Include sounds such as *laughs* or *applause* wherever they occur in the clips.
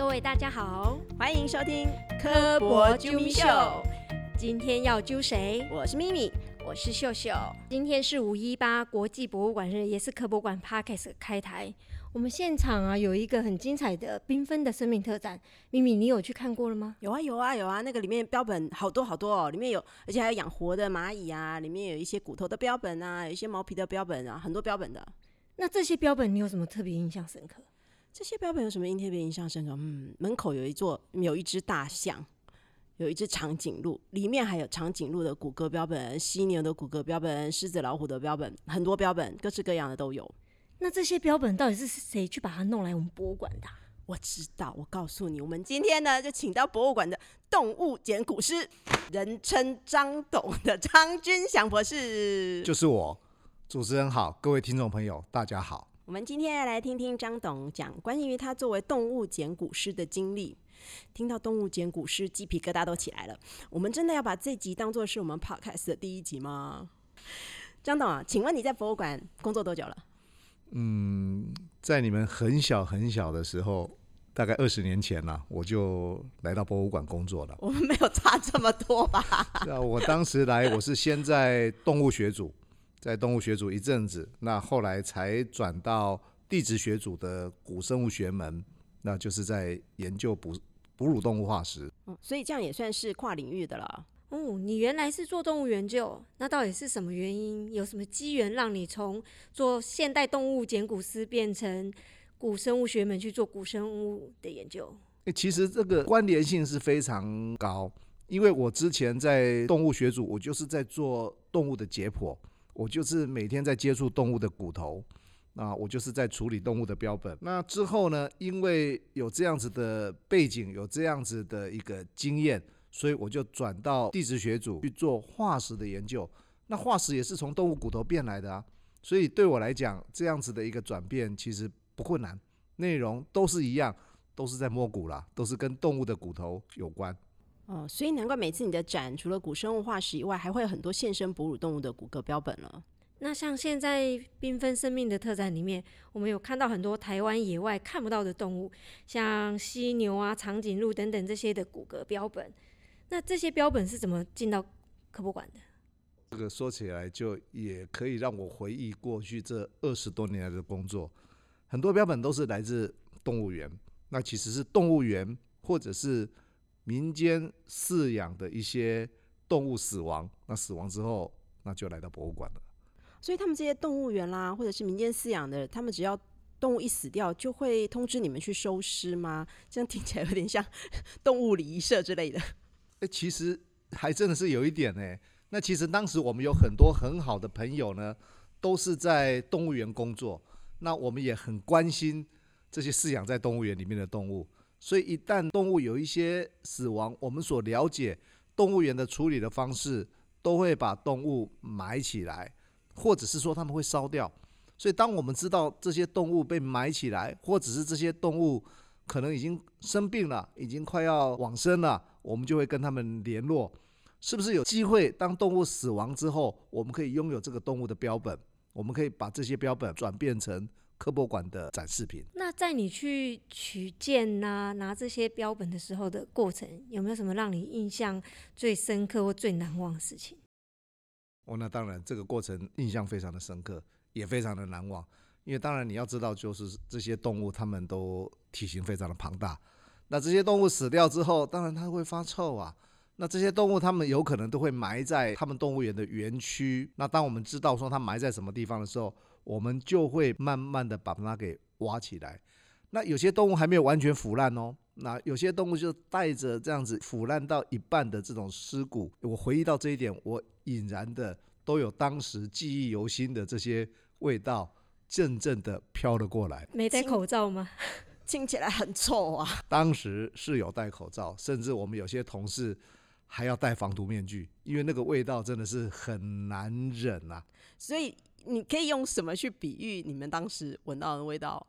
各位大家好，欢迎收听科博啾咪秀。今天要揪谁？我是咪咪，我是秀秀。今天是五一八国际博物馆日，也是科博馆 Parkes 开台。我们现场啊有一个很精彩的缤纷的生命特展，咪咪，你有去看过了吗？有啊有啊有啊，那个里面标本好多好多哦，里面有，而且还有养活的蚂蚁啊，里面有一些骨头的标本啊，有一些毛皮的标本啊，很多标本的。那这些标本你有什么特别印象深刻？这些标本有什么印特别印象深刻？嗯，门口有一座有一只大象，有一只长颈鹿，里面还有长颈鹿的骨骼标本、犀牛的骨骼标本、狮子老虎的标本，很多标本，各式各样的都有。那这些标本到底是谁去把它弄来我们博物馆的？我知道，我告诉你，我们今天呢就请到博物馆的动物捡骨师，人称张董的张君祥博士，就是我。主持人好，各位听众朋友，大家好。我们今天要来听听张董讲关于他作为动物捡骨师的经历。听到动物捡骨师，鸡皮疙瘩都起来了。我们真的要把这集当做是我们 podcast 的第一集吗？张董啊，请问你在博物馆工作多久了？嗯，在你们很小很小的时候，大概二十年前呢，我就来到博物馆工作了。我们没有差这么多吧？是啊，我当时来，我是先在动物学组，在动物学组一阵子，那后来才转到地质学组的古生物学门，那就是在研究哺哺乳动物化石。嗯，所以这样也算是跨领域的了。哦，你原来是做动物研究，那到底是什么原因？有什么机缘让你从做现代动物简古师变成古生物学门去做古生物的研究？诶，其实这个关联性是非常高，因为我之前在动物学组，我就是在做动物的解剖，我就是每天在接触动物的骨头，啊，我就是在处理动物的标本。那之后呢，因为有这样子的背景，有这样子的一个经验。所以我就转到地质学组去做化石的研究。那化石也是从动物骨头变来的啊，所以对我来讲，这样子的一个转变其实不困难，内容都是一样，都是在摸骨啦，都是跟动物的骨头有关。哦，所以难怪每次你的展除了古生物化石以外，还会有很多现生哺乳动物的骨骼标本了。那像现在缤纷生命的特展里面，我们有看到很多台湾野外看不到的动物，像犀牛啊、长颈鹿等等这些的骨骼标本。那这些标本是怎么进到科博馆的？这个说起来就也可以让我回忆过去这二十多年来的工作。很多标本都是来自动物园，那其实是动物园或者是民间饲养的一些动物死亡，那死亡之后，那就来到博物馆了。所以他们这些动物园啦，或者是民间饲养的，他们只要动物一死掉，就会通知你们去收尸吗？这样听起来有点像动物礼仪社之类的。哎，其实还真的是有一点呢。那其实当时我们有很多很好的朋友呢，都是在动物园工作。那我们也很关心这些饲养在动物园里面的动物。所以一旦动物有一些死亡，我们所了解动物园的处理的方式，都会把动物埋起来，或者是说他们会烧掉。所以当我们知道这些动物被埋起来，或者是这些动物可能已经生病了，已经快要往生了。我们就会跟他们联络，是不是有机会？当动物死亡之后，我们可以拥有这个动物的标本，我们可以把这些标本转变成科博馆的展示品。那在你去取件呐、拿这些标本的时候的过程，有没有什么让你印象最深刻或最难忘的事情？哦，那当然，这个过程印象非常的深刻，也非常的难忘。因为当然你要知道，就是这些动物它们都体型非常的庞大。那这些动物死掉之后，当然它会发臭啊。那这些动物它们有可能都会埋在他们动物园的园区。那当我们知道说它埋在什么地方的时候，我们就会慢慢的把它给挖起来。那有些动物还没有完全腐烂哦。那有些动物就带着这样子腐烂到一半的这种尸骨。我回忆到这一点，我隐然的都有当时记忆犹新的这些味道，阵阵的飘了过来。没戴口罩吗？听起来很臭啊！当时是有戴口罩，甚至我们有些同事还要戴防毒面具，因为那个味道真的是很难忍啊。所以你可以用什么去比喻你们当时闻到的味道？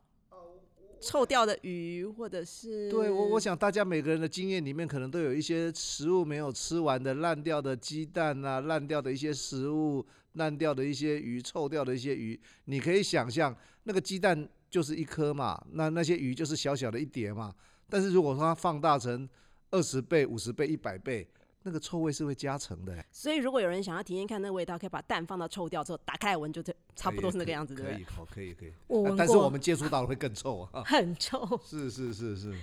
臭掉的鱼，或者是……对我，我想大家每个人的经验里面，可能都有一些食物没有吃完的烂掉的鸡蛋啊，烂掉的一些食物，烂掉的一些鱼，臭掉的一些鱼。你可以想象那个鸡蛋。就是一颗嘛，那那些鱼就是小小的一碟嘛，但是如果说它放大成二十倍、五十倍、一百倍，那个臭味是会加成的。所以如果有人想要体验看那个味道，可以把蛋放到臭掉之后，打开来闻，就这差不多是那个样子，对不对？可以，好，可以，可以。我闻但是我过，们接触到的会更臭啊！很臭。是是是是。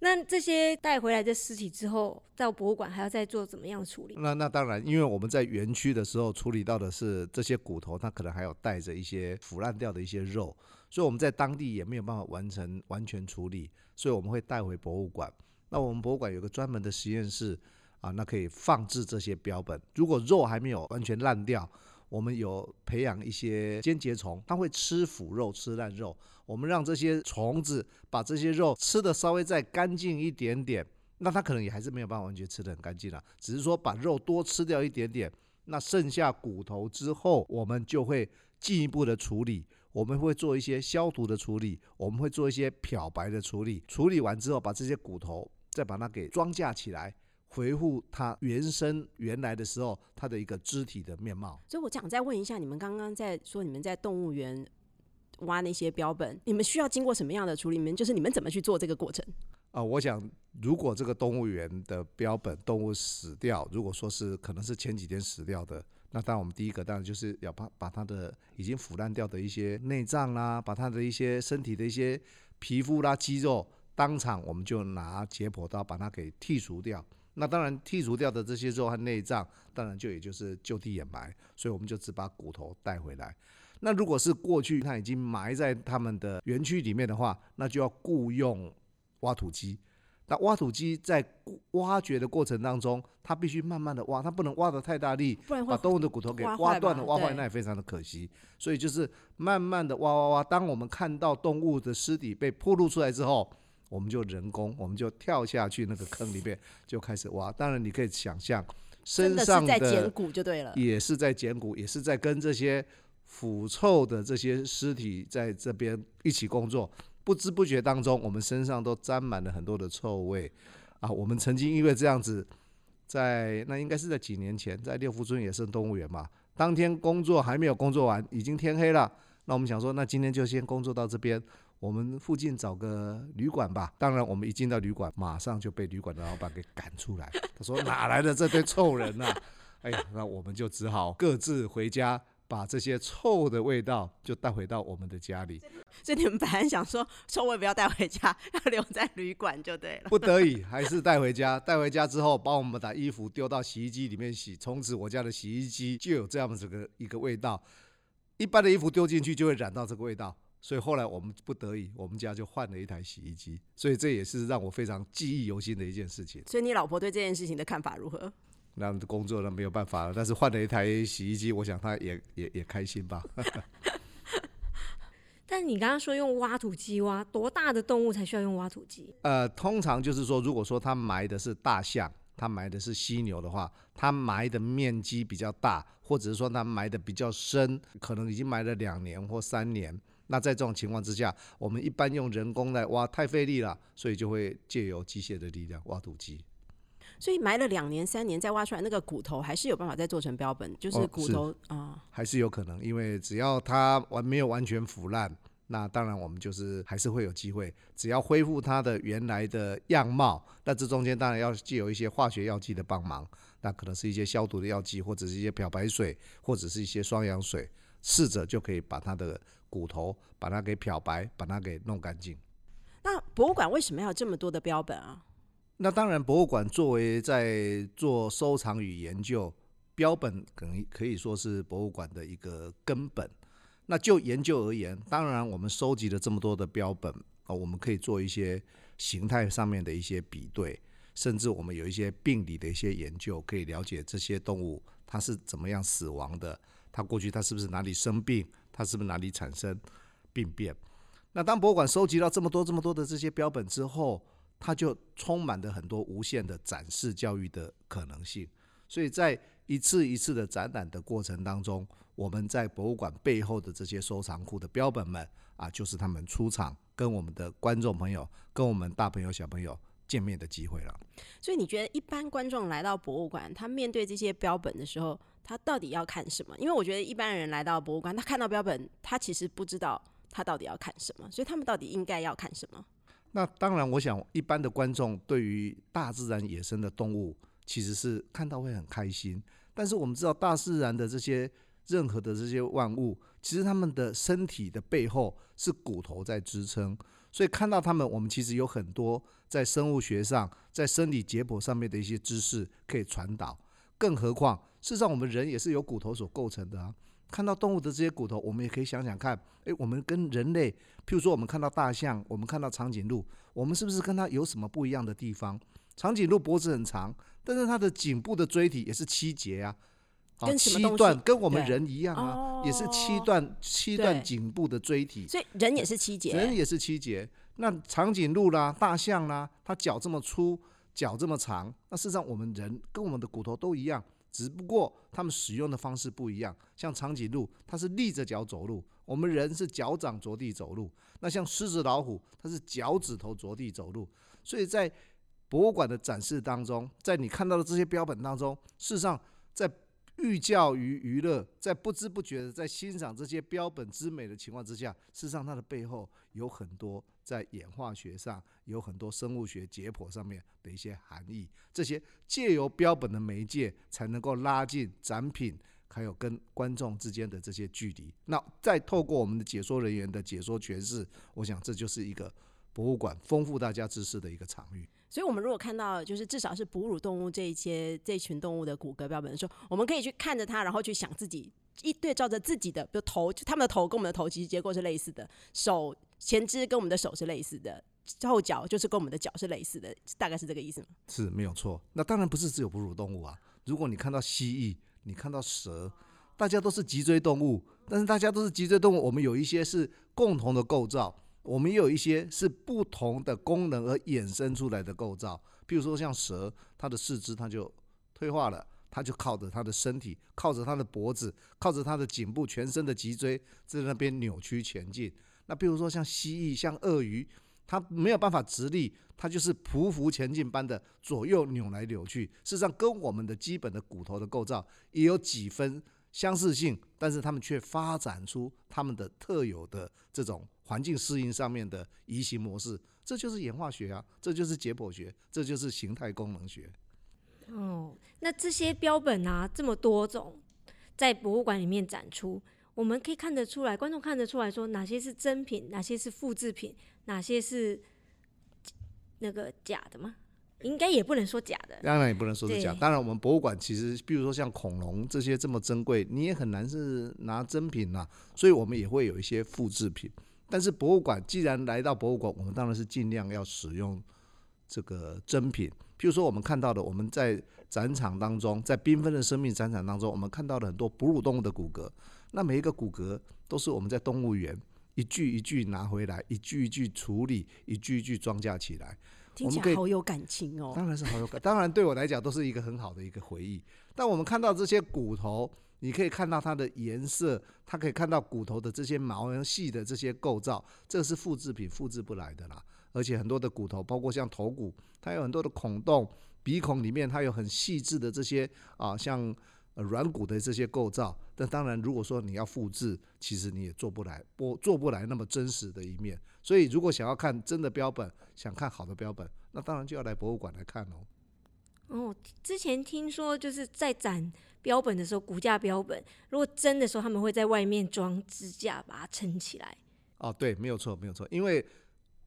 那这些带回来的尸体之后，到博物馆还要再做怎么样的处理？那那当然，因为我们在园区的时候处理到的是这些骨头，它可能还有带着一些腐烂掉的一些肉，所以我们在当地也没有办法完成完全处理，所以我们会带回博物馆。那我们博物馆有个专门的实验室啊，那可以放置这些标本。如果肉还没有完全烂掉，我们有培养一些间节虫，它会吃腐肉、吃烂肉。我们让这些虫子把这些肉吃的稍微再干净一点点，那它可能也还是没有办法完全吃的很干净了，只是说把肉多吃掉一点点，那剩下骨头之后，我们就会进一步的处理。我们会做一些消毒的处理，我们会做一些漂白的处理。处理完之后，把这些骨头再把它给装架起来，回复它原生原来的时候它的一个肢体的面貌。所以我想再问一下，你们刚刚在说你们在动物园挖那些标本，你们需要经过什么样的处理？你们就是你们怎么去做这个过程？啊、我想如果这个动物园的标本动物死掉，如果说是可能是前几天死掉的，那当然我们第一个当然就是要把把它的已经腐烂掉的一些内脏啦，把它的一些身体的一些皮肤啦、肌肉，当场我们就拿解剖刀把它给剔除掉。那当然剔除掉的这些肉和内脏，当然就也就是就地掩埋，所以我们就只把骨头带回来。那如果是过去它已经埋在他们的园区里面的话，那就要雇用挖土机。那挖土机在挖掘的过程当中，它必须慢慢的挖，它不能挖得太大力，把动物的骨头给挖断了、挖坏，那也非常的可惜。所以就是慢慢的挖挖挖，当我们看到动物的尸体被暴露出来之后，我们就人工，我们就跳下去那个坑里面就开始挖。当然你可以想象，身上是在捡骨就对了。也是在捡骨，也是在跟这些腐臭的这些尸体在这边一起工作。不知不觉当中，我们身上都沾满了很多的臭味啊！我们曾经因为这样子，在那应该是在几年前，在六福村野生动物园嘛，当天工作还没有工作完，已经天黑了。那我们想说，那今天就先工作到这边，我们附近找个旅馆吧。当然，我们一进到旅馆，马上就被旅馆的老板给赶出来。他说：“哪来的这堆臭人呐、*laughs* 哎呀，那我们就只好各自回家，把这些臭的味道就带回到我们的家里。*laughs* 所以你们本来想说臭味不要带回家，要留在旅馆就对了。不得已还是带回家。带回家之后，把我们把衣服丢到洗衣机里面洗。从此我家的洗衣机就有这样子个一个味道。一般的衣服丢进去就会染到这个味道，所以后来我们不得已，我们家就换了一台洗衣机。所以这也是让我非常记忆犹新的一件事情。所以你老婆对这件事情的看法如何？那工作呢没有办法了，但是换了一台洗衣机，我想她也也也开心吧。*laughs* 但你刚刚说用挖土机挖，多大的动物才需要用挖土机？呃，通常就是说，如果说他埋的是大象，他埋的是犀牛的话，他埋的面积比较大，或者是说他埋的比较深，可能已经埋了两年或三年。那在这种情况之下，我们一般用人工来挖太费力了，所以就会借由机械的力量挖土机。所以埋了两年三年再挖出来那个骨头，还是有办法再做成标本，就是骨头啊、还是有可能，因为只要它完没有完全腐烂，那当然我们就是还是会有机会，只要恢复它的原来的样貌，那这中间当然要借由一些化学药剂的帮忙，那可能是一些消毒的药剂，或者是一些漂白水，或者是一些双氧水，试着就可以把它的骨头把它给漂白，把它给弄干净。那博物馆为什么要这么多的标本啊？那当然，博物馆作为在做收藏与研究，标本可能可以说是博物馆的一个根本。那就研究而言，当然我们收集了这么多的标本啊，我们可以做一些形态上面的一些比对，甚至我们有一些病理的一些研究，可以了解这些动物它是怎么样死亡的，他过去他是不是哪里生病，他是不是哪里产生病变。那当博物馆收集到这么多这么多的这些标本之后，它就充满了很多无限的展示教育的可能性。所以在一次一次的展览的过程当中，我们在博物馆背后的这些收藏库的标本们啊，就是他们出场跟我们的观众朋友、跟我们大朋友小朋友见面的机会了。所以你觉得一般观众来到博物馆，他面对这些标本的时候，他到底要看什么？因为我觉得一般人来到博物馆，他看到标本，他其实不知道他到底要看什么，所以他们到底应该要看什么？那当然，我想一般的观众对于大自然野生的动物，其实是看到会很开心。但是我们知道，大自然的这些任何的这些万物，其实他们的身体的背后是骨头在支撑，所以看到他们，我们其实有很多在生物学上、在生理解剖上面的一些知识可以传导。更何况，事实上我们人也是由骨头所构成的啊。看到动物的这些骨头，我们也可以想想看，诶，我们跟人类，譬如说我们看到大象，我们看到长颈鹿，我们是不是跟它有什么不一样的地方？长颈鹿脖子很长，但是它的颈部的椎体也是七节啊，跟七段，跟我们人一样啊，也是七段七段颈部的椎体，所以人也是七节，人也是七节。那长颈鹿啦、大象啦，它脚这么粗，脚这么长，那事实上我们人跟我们的骨头都一样，只不过他们使用的方式不一样。像长颈鹿，它是立着脚走路；我们人是脚掌着地走路。那像狮子、老虎，它是脚趾头着地走路。所以在博物馆的展示当中，在你看到的这些标本当中，事实上在寓教于娱乐，在不知不觉的在欣赏这些标本之美的情况之下，事实上它的背后有很多在演化学上，有很多生物学解剖上面的一些含义。这些借由标本的媒介，才能够拉近展品还有跟观众之间的这些距离。那再透过我们的解说人员的解说诠释，我想这就是一个博物馆丰富大家知识的一个场域。所以，我们如果看到就是至少是哺乳动物这一些这一群动物的骨骼标本的时候，我们可以去看着它，然后去想自己一对照着自己的，比如头，就他们的头跟我们的头其实结构是类似的，手前肢跟我们的手是类似的，后脚就是跟我们的脚是类似的，大概是这个意思吗？是没有错。那当然不是只有哺乳动物啊。如果你看到蜥蜴，你看到蛇，大家都是脊椎动物，但是大家都是脊椎动物，我们有一些是共同的构造，我们也有一些是不同的功能而衍生出来的构造。譬如说像蛇，它的四肢它就退化了。它就靠着它的身体，靠着它的脖子，靠着它的颈部，全身的脊椎在那边扭曲前进。那比如说像蜥蜴、像鳄鱼，它没有办法直立，它就是匍匐前进般的左右扭来扭去。事实上，跟我们的基本的骨头的构造也有几分相似性，但是它们却发展出它们的特有的这种环境适应上面的移行模式。这就是演化学啊，这就是解剖学，这就是形态功能学。哦，那这些标本啊，这么多种，在博物馆里面展出，我们可以看得出来，观众看得出来说哪些是真品，哪些是复制品，哪些是那个假的吗？应该也不能说假的。当然也不能说是假。当然，我们博物馆其实，比如说像恐龙这些这么珍贵，你也很难是拿真品呐、所以我们也会有一些复制品。但是博物馆既然来到博物馆，我们当然是尽量要使用这个真品。譬如说，我们看到的，我们在展场当中，在缤纷的生命展场当中，我们看到了很多哺乳动物的骨骼。那每一个骨骼都是我们在动物园一具一具拿回来，一具一具处理，一具一具装架起来。听起来好有感情哦。当然是好有感，当然对我来讲都是一个很好的一个回忆。但我们看到这些骨头，你可以看到它的颜色，它可以看到骨头的这些毛细的这些构造，这是复制品，复制不来的啦。而且很多的骨头，包括像头骨，它有很多的孔洞，鼻孔里面它有很细致的这些啊，像软骨的这些构造。但当然，如果说你要复制，其实你也做不来，不做不来那么真实的一面。所以，如果想要看真的标本，想看好的标本，那当然就要来博物馆来看哦。哦，之前听说就是在展标本的时候，骨架标本如果真的时候，他们会在外面装支架把它撑起来。哦，对，没有错，没有错，因为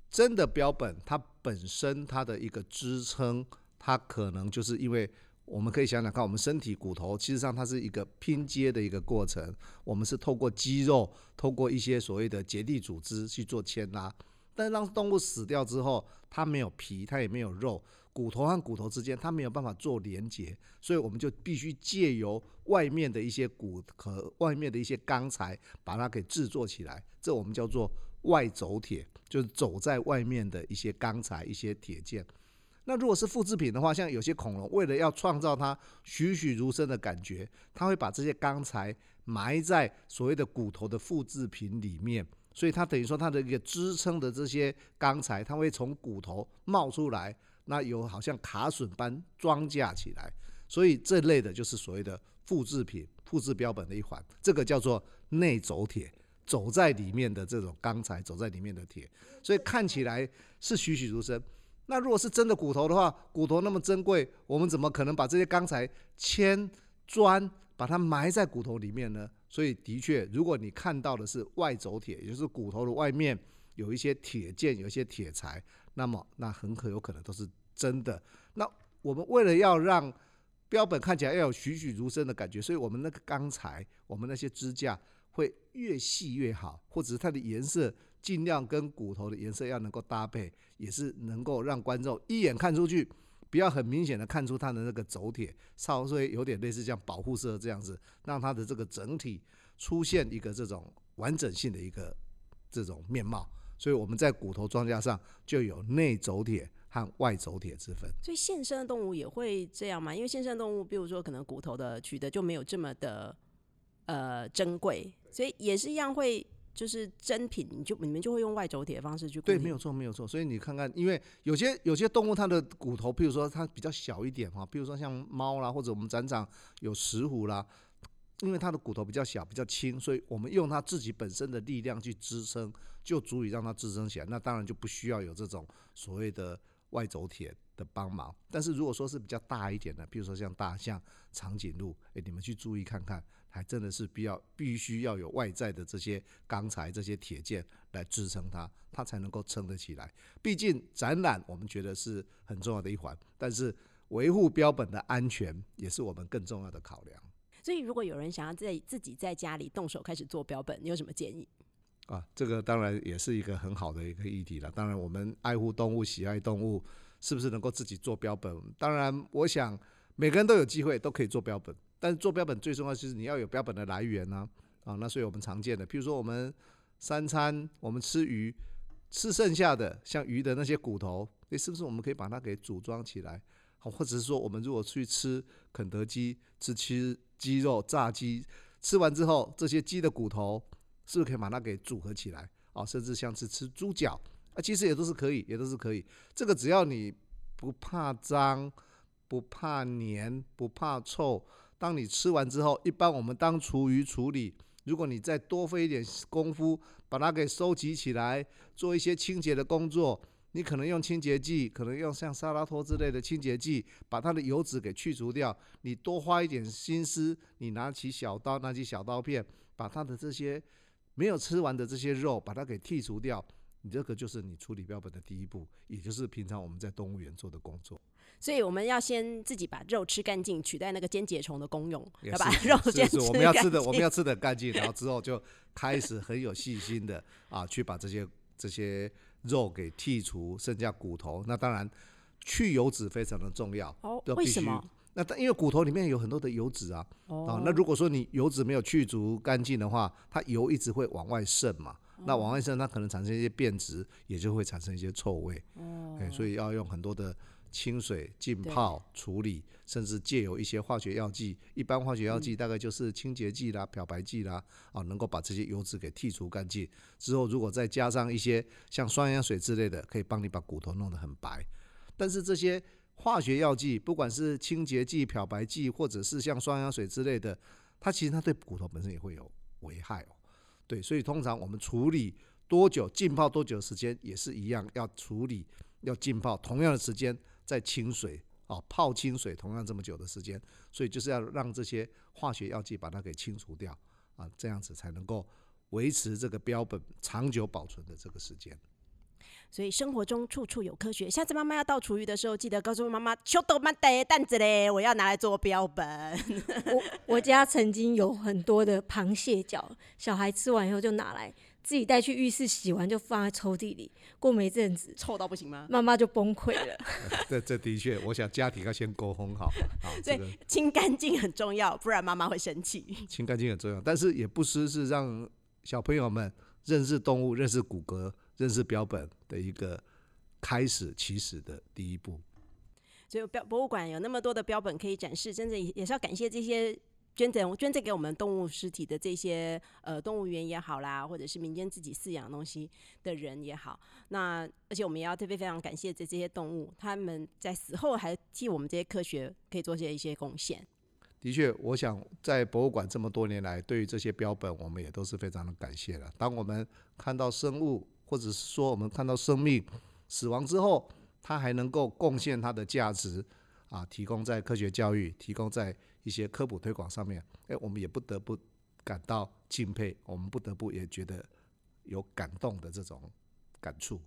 真的标本它本身它的一个支撑，它可能就是因为我们可以想想看，我们身体骨头其实上它是一个拼接的一个过程，我们是透过肌肉，透过一些所谓的结缔组织去做牵拉，但是当动物死掉之后，它没有皮，它也没有肉。骨头和骨头之间，它没有办法做连接，所以我们就必须借由外面的一些骨和外面的一些钢材，把它给制作起来。这我们叫做外走铁，就是走在外面的一些钢材、一些铁件。那如果是复制品的话，像有些恐龙，为了要创造它栩栩如生的感觉，它会把这些钢材埋在所谓的骨头的复制品里面，所以它等于说它的一个支撑的这些钢材，它会从骨头冒出来。那有好像卡榫般装架起来，所以这类的就是所谓的复制品、复制标本的一环，这个叫做内走铁。走在里面的这种钢材，走在里面的铁，所以看起来是栩栩如生。那如果是真的骨头的话，骨头那么珍贵，我们怎么可能把这些钢材铅砖把它埋在骨头里面呢？所以的确，如果你看到的是外走铁，也就是骨头的外面有一些铁件，有一些铁材，那么那很可有可能都是真的。那我们为了要让标本看起来要有栩栩如生的感觉，所以我们那个钢材，我们那些支架会越细越好，或者是它的颜色尽量跟骨头的颜色要能够搭配，也是能够让观众一眼看出去，不要很明显的看出它的那个轴铁，稍微有点类似像保护色这样子，让它的这个整体出现一个这种完整性的一个这种面貌。所以我们在骨头装架上就有内轴铁。和外走铁之分，所以现生的动物也会这样吗？因为现生动物，比如说可能骨头的取得就没有这么的呃珍贵，所以也是一样会就是真品，你就你们就会用外走铁的方式去对，没有错，没有错。所以你看看，因为有些有些动物它的骨头，譬如说它比较小一点哈，比如说像猫啦，或者我们展场有石虎啦，因为它的骨头比较小、比较轻，所以我们用它自己本身的力量去支撑，就足以让它支撑起来。那当然就不需要有这种所谓的。外走铁的帮忙，但是如果说是比较大一点的，比如说像大象、长颈鹿，哎，你们去注意看看，还真的是必要必须要有外在的这些钢材、这些铁件来支撑它，它才能够撑得起来。毕竟展览我们觉得是很重要的一环，但是维护标本的安全也是我们更重要的考量。所以，如果有人想要在自己在家里动手开始做标本，你有什么建议？啊，这个当然也是一个很好的一个议题了。当然，我们爱护动物、喜爱动物，是不是能够自己做标本？当然，我想每个人都有机会都可以做标本。但是做标本最重要就是你要有标本的来源呢。啊，那所以我们常见的，譬如说我们三餐我们吃鱼，吃剩下的像鱼的那些骨头，诶，是不是我们可以把它给组装起来？好，或者是说我们如果去吃肯德基吃吃鸡肉炸鸡，吃完之后这些鸡的骨头。是不是可以把它给组合起来啊？甚至像是吃猪脚啊，其实也都是可以，也都是可以。这个只要你不怕脏、不怕黏、不怕臭，当你吃完之后，一般我们当厨余处理，如果你再多费一点功夫，把它给收集起来，做一些清洁的工作，你可能用清洁剂，可能用像沙拉托之类的清洁剂，把它的油脂给去除掉。你多花一点心思，你拿起小刀，拿起小刀片，把它的这些。没有吃完的这些肉，把它给剔除掉，你这个就是你处理标本的第一步，也就是平常我们在动物园做的工作。所以我们要先自己把肉吃干净，取代那个间节虫的功用，要把 *laughs* 肉先吃我们要吃的，我们要吃的干净，然后之后就开始很有细心的啊，去把这些这些肉给剔除，剩下骨头。那当然去油脂非常的重要哦。为什么？那但因为骨头里面有很多的油脂啊，啊，那如果说你油脂没有去除干净的话，它油一直会往外渗嘛，那往外渗，它可能产生一些变质，也就会产生一些臭味。哦，所以要用很多的清水浸泡处理，甚至借由一些化学药剂，一般化学药剂大概就是清洁剂啦、漂白剂啦，啊，能够把这些油脂给剔除干净。之后如果再加上一些像双氧水之类的，可以帮你把骨头弄得很白。但是这些。化学药剂，不管是清洁剂、漂白剂，或者是像双氧水之类的，它其实它对骨头本身也会有危害哦。对，所以通常我们处理多久、浸泡多久的时间也是一样，要处理要浸泡同样的时间在清水啊，泡清水同样这么久的时间，所以就是要让这些化学药剂把它给清除掉啊，这样子才能够维持这个标本长久保存的这个时间。所以生活中处处有科学。下次妈妈要倒厨余的时候，记得告诉妈妈：“秋豆妈的蛋子嘞，*laughs* 我要拿来做标本。”我我家曾经有很多的螃蟹脚，小孩吃完以后就拿来自己带去浴室洗完，就放在抽屉里。过没阵子，臭到不行吗？妈妈就崩溃了。*laughs* *laughs* 这这的确，我想家庭要先沟通好。好，对，清干净很重要，不然妈妈会生气。清干净很重要，但是也不失是让小朋友们认识动物、认识骨骼。认识标本的一个开始起始的第一步，所以标博物馆有那么多的标本可以展示，真的也是要感谢这些捐赠捐赠给我们动物尸体的这些呃动物园也好啦，或者是民间自己饲养东西的人也好。那而且我们也要特别非常感谢这这些动物，他们在死后还替我们这些科学可以做些一些贡献。的确，我想在博物馆这么多年来，对于这些标本，我们也都是非常的感谢了。当我们看到生物，或者是说我们看到生命死亡之后，它还能够贡献它的价值啊，提供在科学教育、提供在一些科普推广上面，哎，我们也不得不感到敬佩，我们不得不也觉得有感动的这种感触。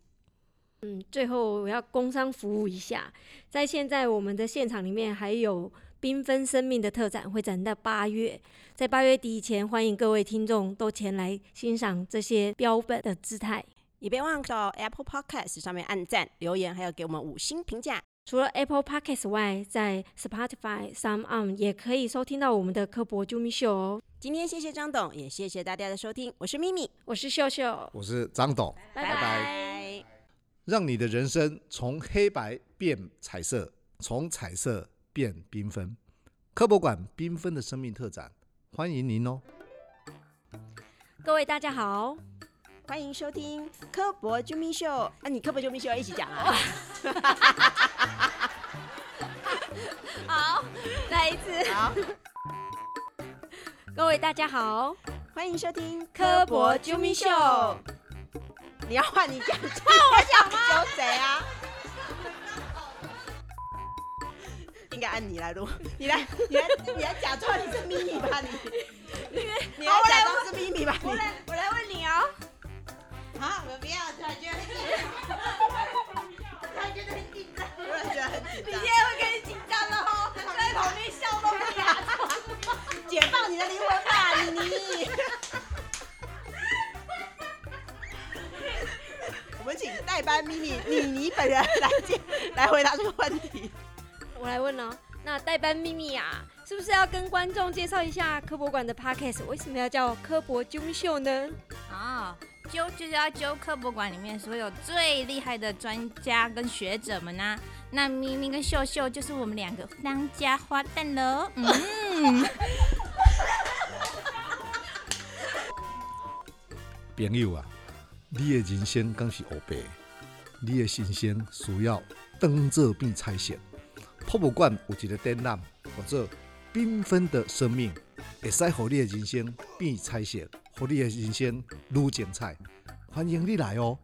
嗯，最后我要工商服务一下，在现在我们的现场里面还有缤纷生命的特展会展到八月，在八月底以前，欢迎各位听众都前来欣赏这些标本的姿态。也别忘到 Apple Podcast 上面按赞、留言，还有给我们五星评价。除了 Apple Podcast 外，在 Spotify、Some On 也可以收听到我们的科博啾咪秀哦。今天谢谢张董，也谢谢大家的收听，我是咪咪，我是秀秀，我是张董，拜拜拜。让你的人生从黑白变彩色，从彩色变缤纷。科博馆缤纷的生命特展，欢迎您哦！各位大家好，欢迎收听科博啾咪秀。啊，你科博啾咪秀要一起讲啊！好，再一次。好，各位大家好，欢迎收听科博啾咪秀。你要换你讲，换我讲吗？有谁啊？应该按你来录，你来，你来，你来假装你是咪咪吧，你，你来假装是咪咪吧，你。好，我不要，突然觉得，突然觉得很紧张，突然觉得很紧张，你现在会更紧张了哦，在旁边笑都不哑。解放你的灵魂吧，妮妮。*laughs* 我们请代班咪咪妮妮本人来解来回答这个问题。我来问哦，那代班秘密啊，是不是要跟观众介绍一下科博馆的 podcast 为什么要叫科博啾咪秀呢？啊，揪就是要揪科博馆里面所有最厉害的专家跟学者们呐、那咪咪跟秀秀就是我们两个当家花旦喽。嗯，*laughs* 朋友啊，你的人生更是黑白，你的人生需要当做变彩线。博物馆有一个展览，叫做“缤纷的生命”，会使互你的人生变彩色，让你的人生愈精彩。欢迎你来哦！